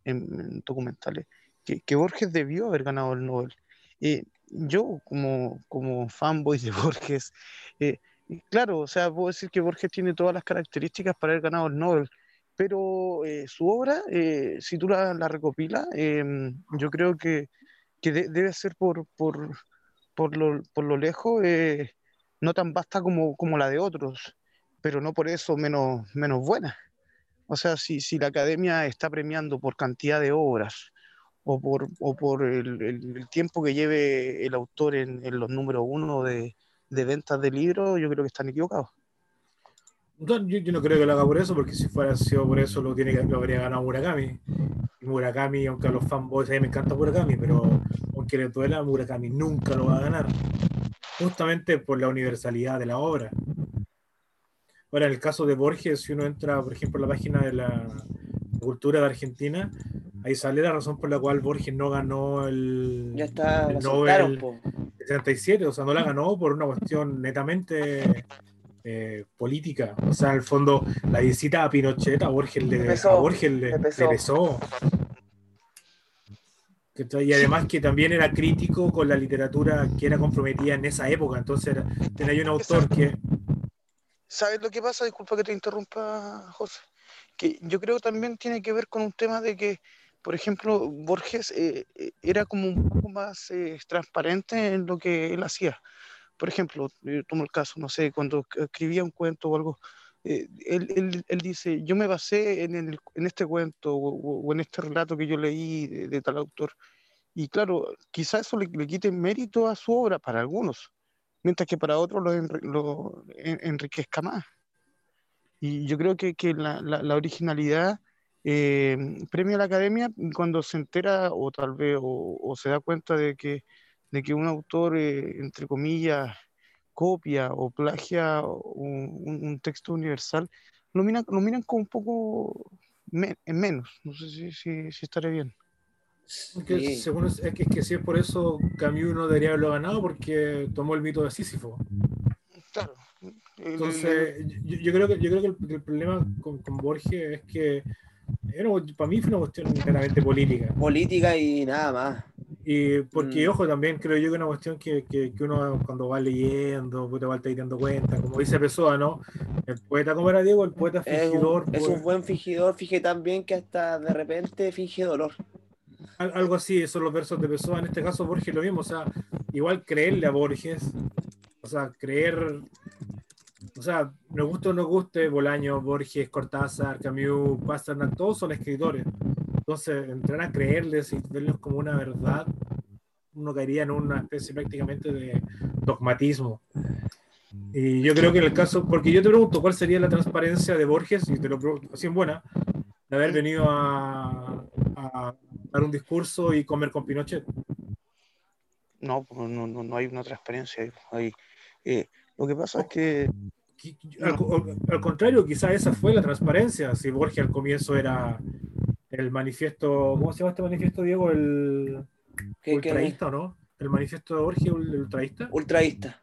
en, en documentales, que, que Borges debió haber ganado el Nobel. Eh, yo, como, como fanboy de Borges, eh, Claro, o sea, puedo decir que Borges tiene todas las características para haber ganado el Nobel, pero eh, su obra, eh, si tú la, la recopilas, em, yo creo que, que de- debe ser por, por, por, lo, por lo lejos eh, no tan vasta como, como la de otros, pero no por eso menos, menos buena. O sea, si, si la academia está premiando por cantidad de obras o por, o por el, el- el tiempo que lleve el autor en, en los números uno de, de ventas de libros, yo creo que están equivocados. Yo, yo no creo que lo haga por eso, porque si fuera sido por eso lo, tiene lo habría ganado Murakami. Y Murakami, aunque a los fanboys a mí me encanta Murakami, pero aunque le duela, Murakami nunca lo va a ganar. Justamente por la universalidad de la obra. Ahora, en el caso de Borges, si uno entra, por ejemplo, en la página de la cultura de Argentina, ahí sale la razón por la cual Borges no ganó el, Ya está, el soltaron, Nobel po. 77, o sea, no la ganó por una cuestión netamente eh, política. O sea, en el fondo, la visita a Pinochet a Borges le, Le pesó, a Borges le, le pesó. le pesó. ¿Cachai? Y además que también era crítico con la literatura que era comprometida en esa época. Entonces, tenía un autor que. ¿Sabes lo que pasa? Disculpa que te interrumpa, José. Que yo creo también tiene que ver con un tema de que, por ejemplo, Borges eh, eh, era como un poco más eh, transparente en lo que él hacía. Por ejemplo, eh, tomo el caso, no sé, cuando esc- escribía un cuento o algo, eh, él, él- él dice, yo me basé en, el- en este cuento o, o- en este relato que yo leí de, de tal autor. Y claro, quizás eso le, le quite mérito a su obra para algunos, mientras que para otros lo, enri- lo en- enriquezca más. Y yo creo que, que la, la- la originalidad eh, premia a la academia cuando se entera o tal vez o, o se da cuenta de que, de que un autor, eh, entre comillas, copia o plagia un, un- texto universal, lo miran, lo miran como un poco me- en menos. No sé si, si, si estaré bien. Que, Sí. según es, es que, es que si es por eso, Camus no debería haberlo ganado porque tomó el mito de Sísifo. Claro. Entonces, yo, yo creo que, yo creo que el, el problema con, con Borges es que para mí fue una cuestión meramente política. Política y nada más. Y porque, Mm. ojo, también creo yo que una cuestión que, que, que uno cuando va leyendo, te va dando cuenta, como dice Pessoa, ¿no? El poeta, como era Diego, el poeta Es fingidor, un, es pues, un buen fingidor, fije tan bien que hasta de repente finge dolor. al- algo así, esos son los versos de Pessoa, en este caso Borges lo mismo, o sea, igual creerle a Borges, o sea, creer, o sea, nos guste o no guste, Bolaño, Borges, Cortázar, Camus, Pasternak, todos son escritores. Entonces, entrar a creerles y verlos como una verdad, uno caería en una especie prácticamente de dogmatismo. Y yo creo que en el caso, porque yo te pregunto, ¿cuál sería la transparencia de Borges? Y te lo pregunto así en buena, de haber venido a, dar un discurso y comer con Pinochet. No, pues, no, no, hay una transparencia ahí. Eh, lo que pasa es que Al, al contrario, quizás esa fue la transparencia. Si Borges al comienzo era el manifiesto, ¿cómo se llama este manifiesto, Diego? El ultraísta, ¿o no? El manifiesto de Borges, el ultraísta. ultraísta.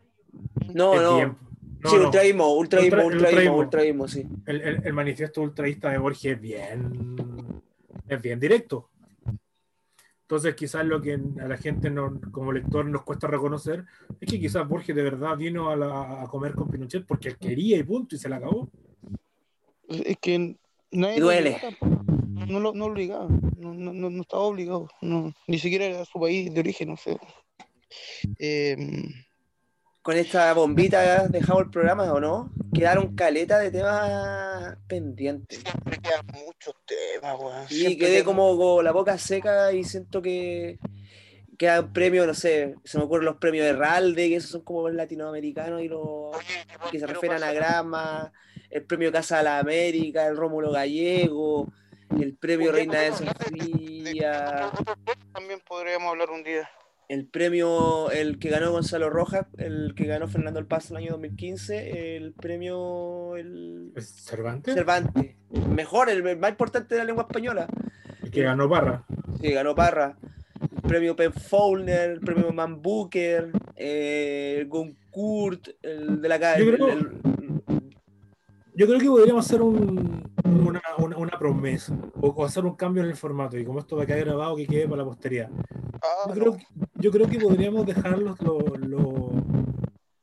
No, no. No, sí, no. ultraísmo, ultraísmo, Ultra- el ultraísmo, ultraísmo. ultraísmo, sí. El, el- el manifiesto ultraísta de Borges es bien, es bien directo. Entonces, quizás lo que a la gente no- como lector nos cuesta reconocer es que quizás Borges de verdad vino a, la- a comer con Pinochet porque él quería y punto, y se la acabó. Es que nadie duele. No lo no obligaba, no, no, no, no estaba obligado, no, ni siquiera era su país de origen, no sé. Eh, Con esta bombita dejamos el programa, ¿o no? Quedaron caleta de temas pendientes. siempre quedan muchos temas, weón. Y siempre quedé como con la boca seca y siento que quedan premios, no sé, se me ocurren los premios de Ralde, que esos son como los latinoamericanos y los Oye, que se refieren a Grama, el premio Casa de la América, el Rómulo Gallego, el premio Oye, Reina de hablar de- Sofía, También podríamos hablar un día. El premio, el que ganó Gonzalo Rojas, el que ganó Fernando El Paz en el año 2015, el premio el ¿Es Cervantes? Cervantes, mejor, el más importante de la lengua española. El que ganó Parra. Sí, ganó Parra. El premio Pen Fowler, el premio Man Booker, eh, el Goncourt, el de la ca- Yo creo- que podríamos hacer un- una, una- una promesa o, hacer un cambio en el formato y como esto va a quedar grabado que quede para la posteridad. Ah, Yo no. creo, que- yo creo que podríamos dejar los, los, los-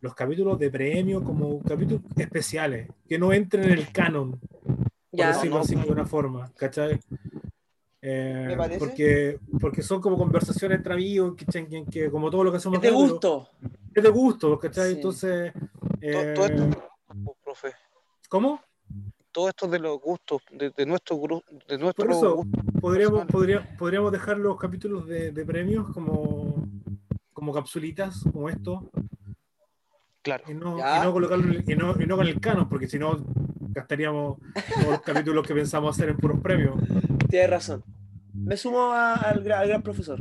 los capítulos de premio como capítulos especiales, que no entren en el canon, por ya, decirlo no. así de una forma, ¿cachai? Eh, Me parece. porque, porque son como conversaciones entre amigos, que, que como todo lo que hacemos es de gusto. Es de gusto, ¿cachai? Sí. Entonces, Todo, todo esto, eh, ¿cómo? todo esto de los gustos, de, de nuestro grupo, de nuestro Por eso, gusto podríamos, podría- podríamos dejar los capítulos de, de premios como, como capsulitas, como esto, Claro. y no, y no colocarlo en el- y no, y no con el canon, porque si no gastaríamos todos los capítulos que pensamos hacer en puros premios. Tienes razón. Me sumo a- al, gra- al gran profesor.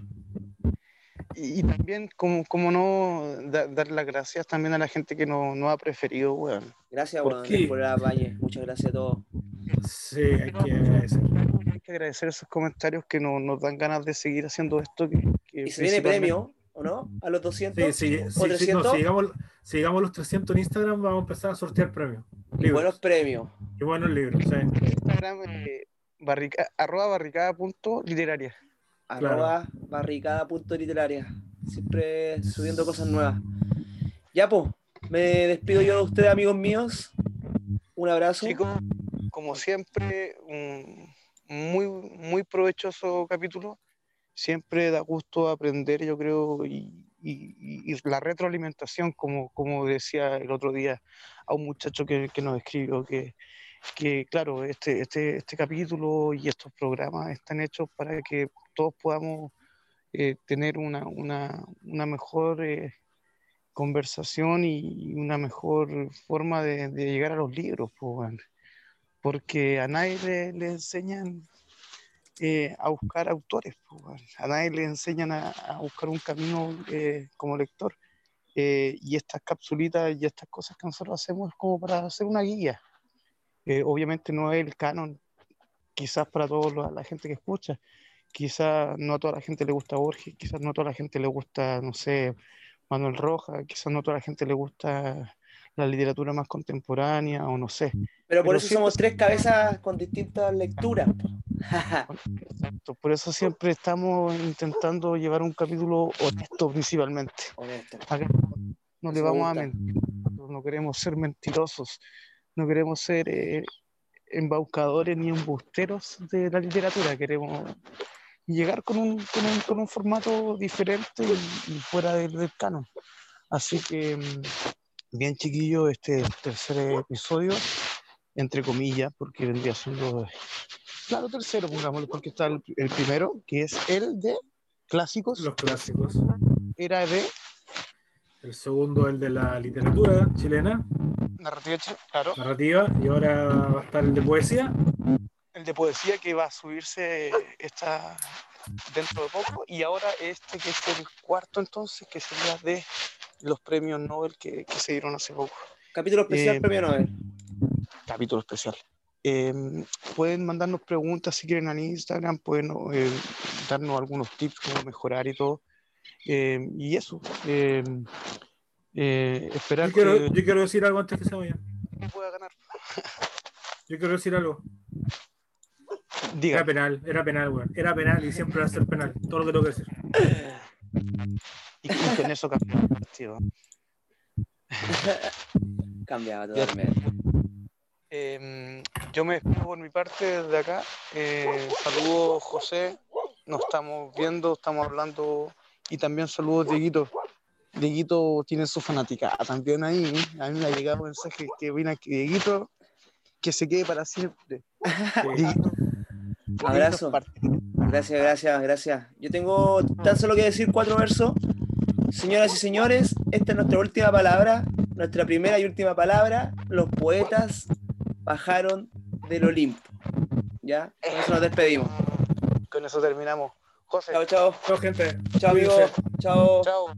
Y, y también, como, como no, da- dar las gracias también a la gente que nos no ha preferido, weón. Gracias, ¿Por weón, por el apañe. Muchas gracias a todos. Sí, hay que agradecer. Hay que agradecer esos comentarios que no- nos dan ganas de seguir haciendo esto. Que, que Y se viene premio, ¿o no? A los 200. Sí, sí, ¿O sí, sí, no, 300? si, llegamos, si llegamos a los 300 en Instagram, vamos a empezar a sortear premios. Y buenos premios. Y buenos libros, sí. Instagram, eh, barrica- arroba barricada punto literaria. Claro. Arroba barricada.literaria. Siempre subiendo cosas nuevas. Ya, pues, me despido yo de ustedes, amigos míos. Un abrazo. Chicos, como siempre, un muy, muy provechoso capítulo. Siempre da gusto aprender, yo creo, y, y- y la retroalimentación, como, como decía el otro día a un muchacho que, que nos escribió, que, que claro, este, este, este capítulo y estos programas están hechos para que todos podamos eh, tener una, una, una mejor eh, conversación y una mejor forma de, de llegar a los libros, pues, porque a nadie le, le enseñan eh, a buscar autores. weón. A nadie le enseñan a, a buscar un camino eh, como lector. Eh, y estas capsulitas y estas cosas que nosotros hacemos es como para hacer una guía. Eh, obviamente no es el canon, quizás para toda la gente que escucha. Quizás no a toda la gente le gusta Borges, quizás no a toda la gente le gusta, no sé, Manuel Rojas, quizás no a toda la gente le gusta la literatura más contemporánea o no sé. Pero por Pero eso siempre- somos tres cabezas con distintas lecturas. Exacto, Por eso siempre estamos intentando llevar un capítulo honesto principalmente. Honesto. Acá no le vamos a mentir, no queremos ser mentirosos, no queremos ser eh, embaucadores ni embusteros de la literatura, queremos llegar con un, con un, con un formato diferente y, y fuera del, del canon. Así que, mm, bien chiquillo, este tercer episodio, entre comillas, porque vendría siendo, claro, tercero, pongámoslo, porque está el, el primero, que es el de clásicos, Los clásicos. era de El segundo, el de la literatura chilena, narrativa, claro. narrativa, y ahora va a estar el de poesía. El de poesía que va a subirse está dentro de poco y ahora este que es el cuarto entonces que sería de los premios Nobel que, que se dieron hace poco Capítulo especial, Eh, premio Nobel. capítulo especial Eh, pueden mandarnos preguntas si quieren al Instagram pueden eh, darnos algunos tips cómo mejorar y todo Eh, y eso eh, eh, esperar Yo quiero, que yo quiero decir algo antes que se vaya. pueda ganar Yo quiero decir algo. Diga Era penal, era penal, weón. Era penal y siempre va a ser penal. Todo lo que tengo que decir. y, con eso cambió el partido Cambiaba totalmente. Eh, yo me despido por mi parte desde acá. Eh, saludos, José. Nos estamos viendo, estamos hablando. Y también saludos, Dieguito. Dieguito tiene su fanática también ahí. A mí me ha llegado un mensaje que viene aquí. Dieguito, que se quede para siempre. Dieguito, Abrazo. Gracias, gracias, gracias. Yo tengo tan solo que decir cuatro versos. Señoras y señores, esta es nuestra última palabra, nuestra primera y última palabra. Los poetas bajaron del Olimpo. ¿Ya? Con eso nos despedimos. Con eso terminamos. José, Chao, chao. Chao, gente. Chao, amigos. Chao. chao.